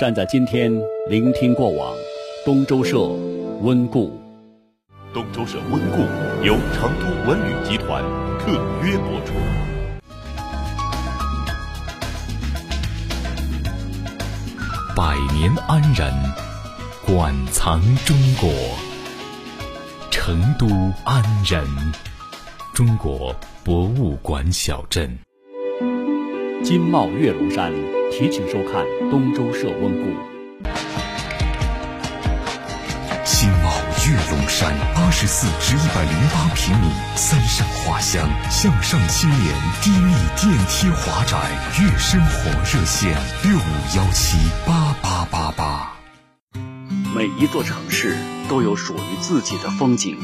站在今天，聆听过往。东周社温故。东周社温故由成都文旅集团特约播出。百年安仁，馆藏中国。成都安仁，中国博物馆小镇。金茂月龙山，提请收看东周社温故。新茂跃龙山，八十四至一百零八平米，三上花香，向上青年低密电梯华宅，悦生活热线六五幺七八八八八。每一座城市都有属于自己的风景，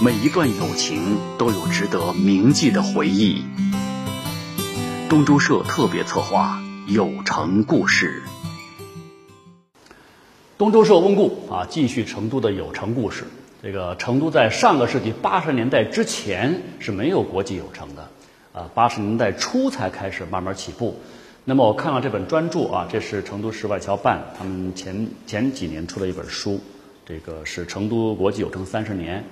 每一段友情都有值得铭记的回忆。东周社特别策划《有成故事》，东周社温故啊，继续成都的有成故事。这个成都在上个世纪八十年代之前是没有国际有城的，啊，八十年代初才开始慢慢起步。那么我看了这本专著啊，这是成都市外侨办他们前前几年出的一本书，这个是成都国际有城三十年。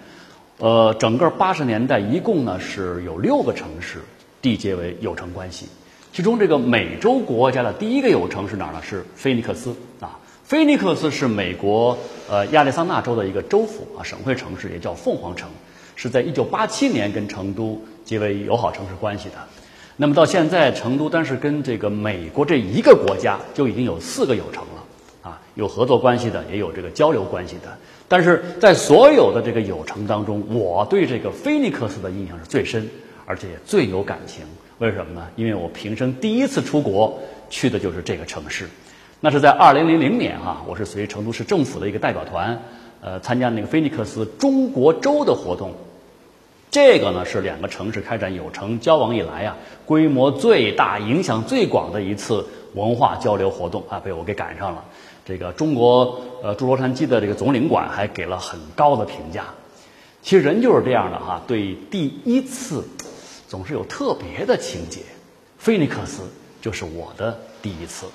呃，整个八十年代一共呢是有六个城市。缔结为友城关系，其中这个美洲国家的第一个友城是哪儿呢？是菲尼克斯啊。菲尼克斯是美国呃亚利桑那州的一个州府啊，省会城市也叫凤凰城，是在一九八七年跟成都结为友好城市关系的。那么到现在，成都但是跟这个美国这一个国家就已经有四个友城了啊，有合作关系的，也有这个交流关系的。但是在所有的这个友城当中，我对这个菲尼克斯的印象是最深。而且最有感情，为什么呢？因为我平生第一次出国去的就是这个城市，那是在二零零零年啊，我是随成都市政府的一个代表团，呃，参加那个菲尼克斯中国周的活动。这个呢是两个城市开展有城交往以来啊，规模最大、影响最广的一次文化交流活动啊，被我给赶上了。这个中国呃驻洛杉矶的这个总领馆还给了很高的评价。其实人就是这样的哈，对第一次。总是有特别的情节，菲尼克斯就是我的第一次。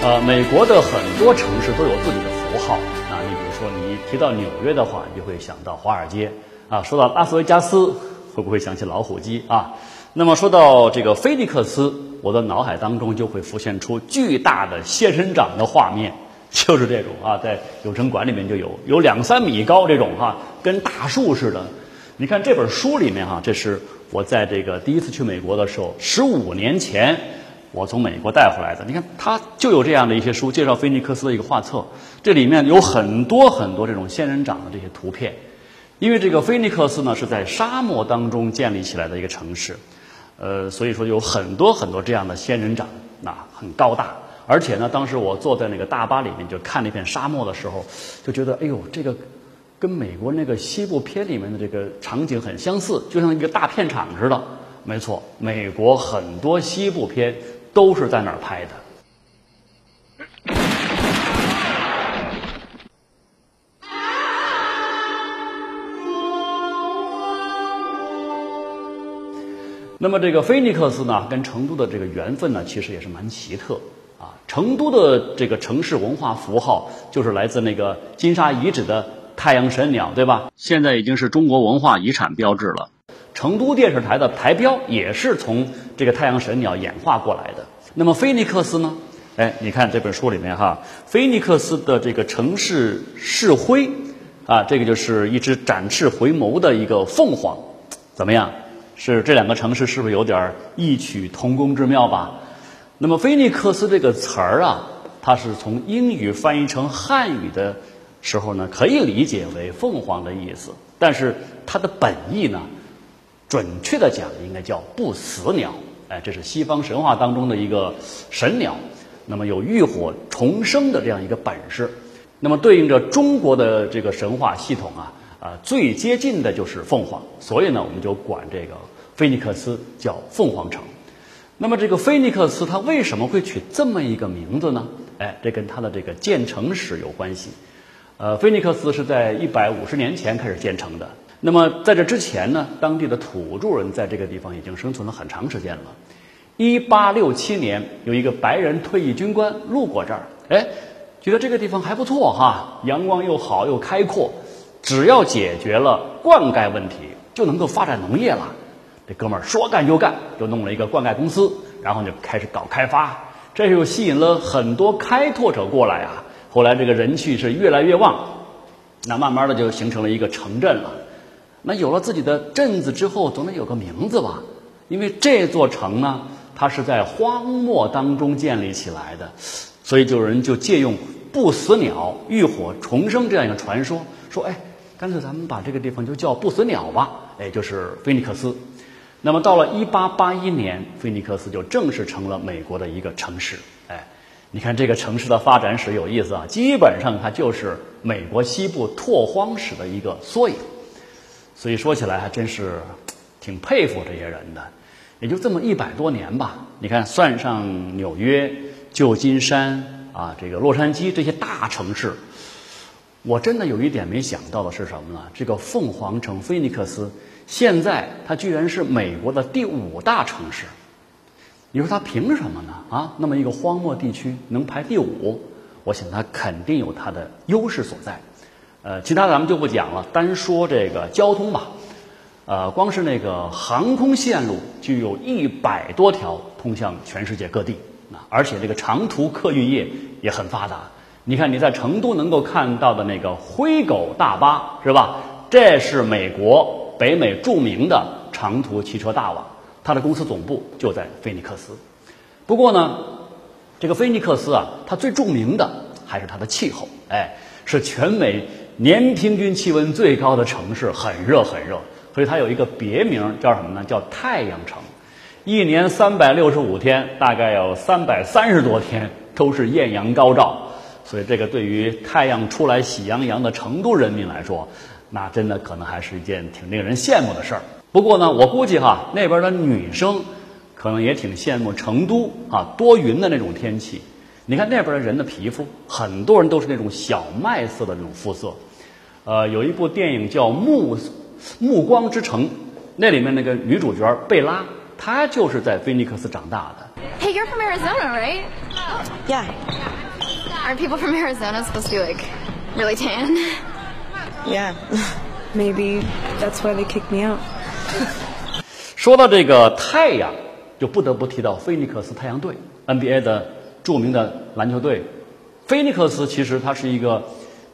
呃，美国的很多城市都有自己的符号，啊，你比如说你提到纽约的话，你就会想到华尔街啊；说到拉斯维加斯，会不会想起老虎机啊？那么说到这个菲尼克斯，我的脑海当中就会浮现出巨大的仙人掌的画面，就是这种啊，在有城馆里面就有有两三米高这种哈，跟大树似的。你看这本书里面哈，这是我在这个第一次去美国的时候，十五年前我从美国带回来的。你看它就有这样的一些书，介绍菲尼克斯的一个画册，这里面有很多很多这种仙人掌的这些图片，因为这个菲尼克斯呢是在沙漠当中建立起来的一个城市。呃，所以说有很多很多这样的仙人掌，那很高大，而且呢，当时我坐在那个大巴里面就看那片沙漠的时候，就觉得，哎呦，这个跟美国那个西部片里面的这个场景很相似，就像一个大片场似的。没错，美国很多西部片都是在那儿拍的。那么这个菲尼克斯呢，跟成都的这个缘分呢，其实也是蛮奇特啊。成都的这个城市文化符号就是来自那个金沙遗址的太阳神鸟，对吧？现在已经是中国文化遗产标志了。成都电视台的台标也是从这个太阳神鸟演化过来的。那么菲尼克斯呢？哎，你看这本书里面哈，菲尼克斯的这个城市市徽啊，这个就是一只展翅回眸的一个凤凰，怎么样？是这两个城市是不是有点异曲同工之妙吧？那么菲尼克斯这个词儿啊，它是从英语翻译成汉语的时候呢，可以理解为凤凰的意思。但是它的本意呢，准确的讲应该叫不死鸟。哎，这是西方神话当中的一个神鸟，那么有浴火重生的这样一个本事。那么对应着中国的这个神话系统啊。啊，最接近的就是凤凰，所以呢，我们就管这个菲尼克斯叫凤凰城。那么这个菲尼克斯它为什么会取这么一个名字呢？哎，这跟它的这个建成史有关系。呃，菲尼克斯是在一百五十年前开始建成的。那么在这之前呢，当地的土著人在这个地方已经生存了很长时间了。一八六七年，有一个白人退役军官路过这儿，哎，觉得这个地方还不错哈，阳光又好又开阔，只要解决了灌溉问题，就能够发展农业了。这哥们儿说干就干，就弄了一个灌溉公司，然后就开始搞开发，这又吸引了很多开拓者过来啊。后来这个人气是越来越旺，那慢慢的就形成了一个城镇了。那有了自己的镇子之后，总得有个名字吧？因为这座城呢，它是在荒漠当中建立起来的，所以就有人就借用不死鸟浴火重生这样一个传说，说哎，干脆咱们把这个地方就叫不死鸟吧，哎，就是菲尼克斯。那么到了一八八一年，菲尼克斯就正式成了美国的一个城市，哎。你看这个城市的发展史有意思啊，基本上它就是美国西部拓荒史的一个缩影，所以说起来还真是挺佩服这些人的。也就这么一百多年吧，你看算上纽约、旧金山啊，这个洛杉矶这些大城市，我真的有一点没想到的是什么呢？这个凤凰城菲尼克斯现在它居然是美国的第五大城市。你说它凭什么呢？啊，那么一个荒漠地区能排第五，我想它肯定有它的优势所在。呃，其他咱们就不讲了，单说这个交通吧。呃，光是那个航空线路就有一百多条通向全世界各地啊，而且这个长途客运业也很发达。你看你在成都能够看到的那个灰狗大巴是吧？这是美国北美著名的长途汽车大王。它的公司总部就在菲尼克斯，不过呢，这个菲尼克斯啊，它最著名的还是它的气候，哎，是全美年平均气温最高的城市，很热很热，所以它有一个别名叫什么呢？叫太阳城，一年三百六十五天，大概有三百三十多天都是艳阳高照，所以这个对于太阳出来喜洋洋的成都人民来说，那真的可能还是一件挺令人羡慕的事儿。不过呢，我估计哈那边的女生可能也挺羡慕成都啊多云的那种天气。你看那边的人的皮肤，很多人都是那种小麦色的那种肤色。呃，有一部电影叫《暮暮光之城》，那里面那个女主角贝拉，她就是在菲尼克斯长大的。Hey, you're from Arizona, right? Yeah. Aren't people from Arizona supposed to be like really tan? Yeah. Maybe that's why they kicked me out. 说到这个太阳，就不得不提到菲尼克斯太阳队 NBA 的著名的篮球队。菲尼克斯其实它是一个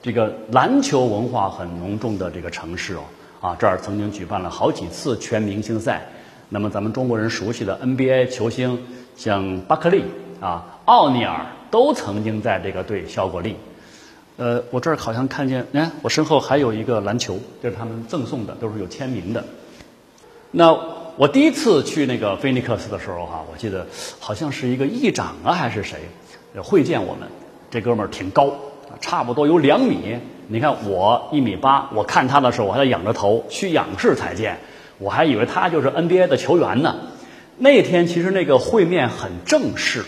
这个篮球文化很浓重的这个城市哦啊，这儿曾经举办了好几次全明星赛。那么咱们中国人熟悉的 NBA 球星，像巴克利啊、奥尼尔都曾经在这个队效过力。呃，我这儿好像看见，哎，我身后还有一个篮球，这是他们赠送的，都是有签名的。那我第一次去那个菲尼克斯的时候哈，我记得好像是一个议长啊还是谁会见我们。这哥们儿挺高，差不多有两米。你看我一米八，我看他的时候我还在仰着头，需仰视才见。我还以为他就是 NBA 的球员呢。那天其实那个会面很正式，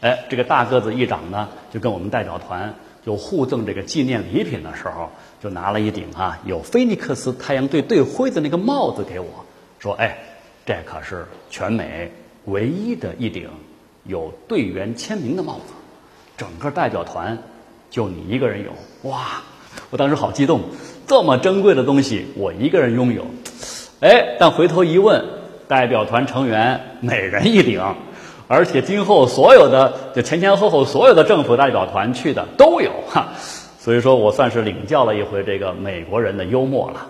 哎，这个大个子议长呢就跟我们代表团就互赠这个纪念礼品的时候，就拿了一顶啊有菲尼克斯太阳队队徽的那个帽子给我。说哎，这可是全美唯一的一顶有队员签名的帽子，整个代表团就你一个人有哇！我当时好激动，这么珍贵的东西我一个人拥有，哎，但回头一问，代表团成员每人一顶，而且今后所有的就前前后后所有的政府代表团去的都有哈，所以说我算是领教了一回这个美国人的幽默了。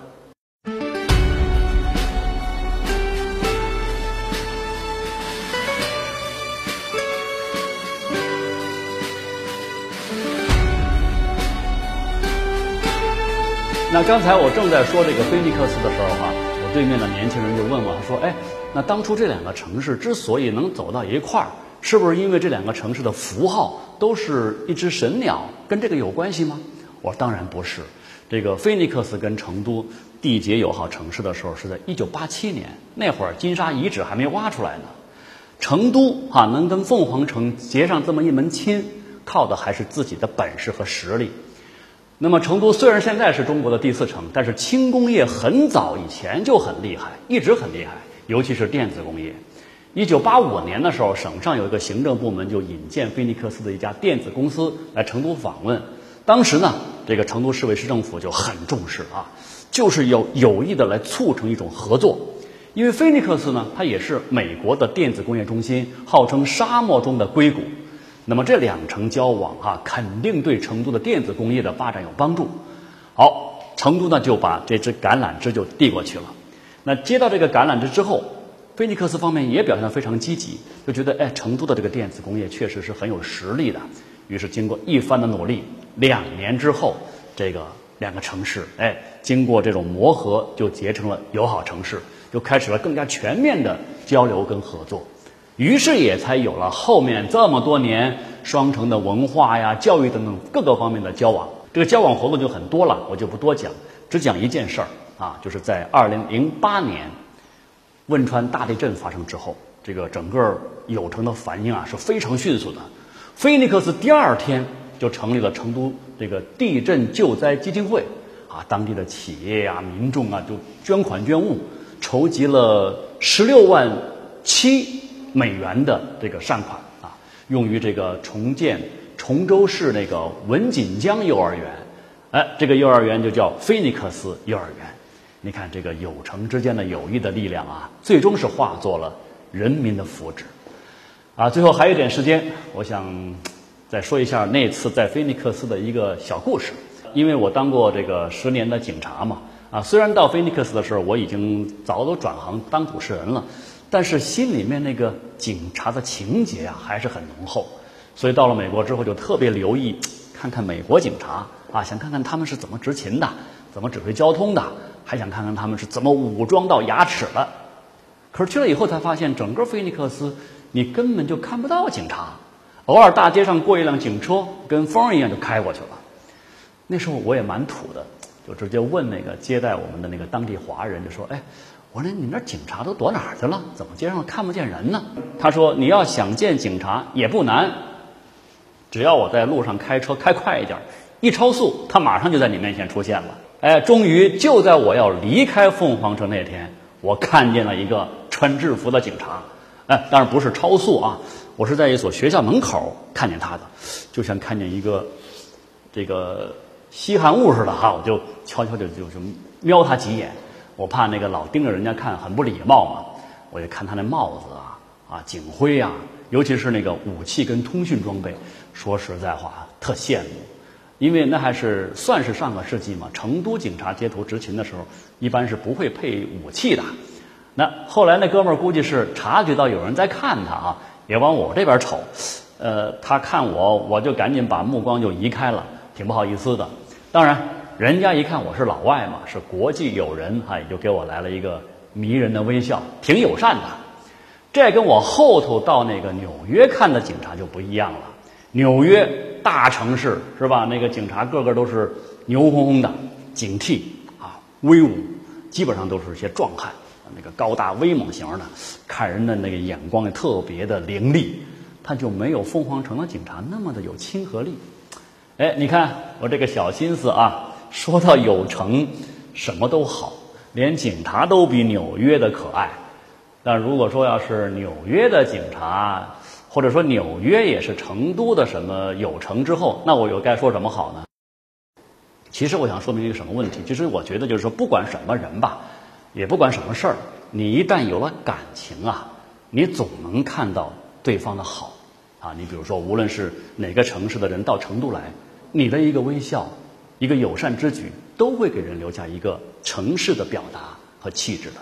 那刚才我正在说这个菲尼克斯的时候哈，对面的年轻人就问我，他说：“哎，那当初这两个城市之所以能走到一块儿，是不是因为这两个城市的符号都是一只神鸟，跟这个有关系吗？”我说：“当然不是。这个菲尼克斯跟成都缔结友好城市的时候是在一九八七年，那会儿金沙遗址还没挖出来呢。成都哈能跟凤凰城结上这么一门亲，靠的还是自己的本事和实力。那么成都虽然现在是中国的第四城，但是轻工业很早以前就很厉害，一直很厉害，尤其是电子工业。一九八五年的时候，省上有一个行政部门就引荐菲尼克斯的一家电子公司来成都访问。当时呢，这个成都市委市政府就很重视啊，就是要有意的来促成一种合作。因为菲尼克斯呢，它也是美国的电子工业中心，号称沙漠中的硅谷。那么这两城交往啊，肯定对成都的电子工业的发展有帮助。好，成都呢就把这支橄榄枝就递过去了。那接到这个橄榄枝之后，菲尼克斯方面也表现得非常积极，就觉得哎，成都的这个电子工业确实是很有实力的。于是经过一番的努力，两年之后，这个两个城市哎，经过这种磨合，就结成了友好城市，就开始了更加全面的交流跟合作。于是也才有了后面这么多年双城的文化呀、教育等等各个方面的交往。这个交往活动就很多了，我就不多讲，只讲一件事儿啊，就是在二零零八年汶川大地震发生之后，这个整个有城的反应啊是非常迅速的。菲尼克斯第二天就成立了成都这个地震救灾基金会，啊，当地的企业呀、民众啊就捐款捐物，筹集了十六万七。美元的这个善款啊，用于这个重建崇州市那个文锦江幼儿园，哎，这个幼儿园就叫菲尼克斯幼儿园。你看这个有城之间的友谊的力量啊，最终是化作了人民的福祉。啊，最后还有一点时间，我想再说一下那次在菲尼克斯的一个小故事。因为我当过这个十年的警察嘛，啊，虽然到菲尼克斯的时候我已经早都转行当主持人了。但是心里面那个警察的情节啊还是很浓厚，所以到了美国之后就特别留意，看看美国警察啊，想看看他们是怎么执勤的，怎么指挥交通的，还想看看他们是怎么武装到牙齿的。可是去了以后才发现，整个菲尼克斯你根本就看不到警察，偶尔大街上过一辆警车，跟风一样就开过去了。那时候我也蛮土的，就直接问那个接待我们的那个当地华人，就说：“哎。”我说：“你那警察都躲哪儿去了？怎么街上看不见人呢？”他说：“你要想见警察也不难，只要我在路上开车开快一点，一超速，他马上就在你面前出现了。”哎，终于就在我要离开凤凰城那天，我看见了一个穿制服的警察。哎，当然不是超速啊，我是在一所学校门口看见他的，就像看见一个这个稀罕物似的哈，我就悄悄的就就瞄他几眼。我怕那个老盯着人家看很不礼貌嘛，我就看他那帽子啊啊警徽啊，尤其是那个武器跟通讯装备，说实在话特羡慕，因为那还是算是上个世纪嘛。成都警察街头执勤的时候，一般是不会配武器的。那后来那哥们儿估计是察觉到有人在看他啊，也往我这边瞅，呃，他看我，我就赶紧把目光就移开了，挺不好意思的。当然。人家一看我是老外嘛，是国际友人，哈，也就给我来了一个迷人的微笑，挺友善的。这跟我后头到那个纽约看的警察就不一样了。纽约大城市是吧？那个警察个个都是牛哄哄的，警惕啊，威武，基本上都是些壮汉，那个高大威猛型的，看人的那个眼光也特别的凌厉。他就没有凤凰城的警察那么的有亲和力。哎，你看我这个小心思啊。说到有城，什么都好，连警察都比纽约的可爱。但如果说要是纽约的警察，或者说纽约也是成都的什么有城之后，那我又该说什么好呢？其实我想说明一个什么问题？其实我觉得就是说，不管什么人吧，也不管什么事儿，你一旦有了感情啊，你总能看到对方的好啊。你比如说，无论是哪个城市的人到成都来，你的一个微笑。一个友善之举，都会给人留下一个城市的表达和气质的。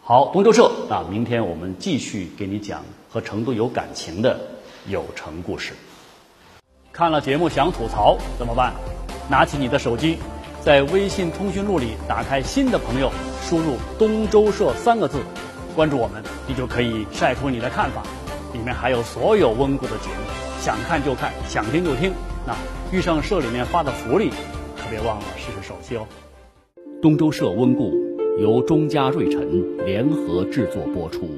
好，东周社啊，明天我们继续给你讲和成都有感情的有城故事。看了节目想吐槽怎么办？拿起你的手机，在微信通讯录里打开新的朋友，输入“东周社”三个字，关注我们，你就可以晒出你的看法。里面还有所有温故的节目，想看就看，想听就听。那遇上社里面发的福利，可别忘了试试手气哦。东周社温故由钟家瑞辰联合制作播出。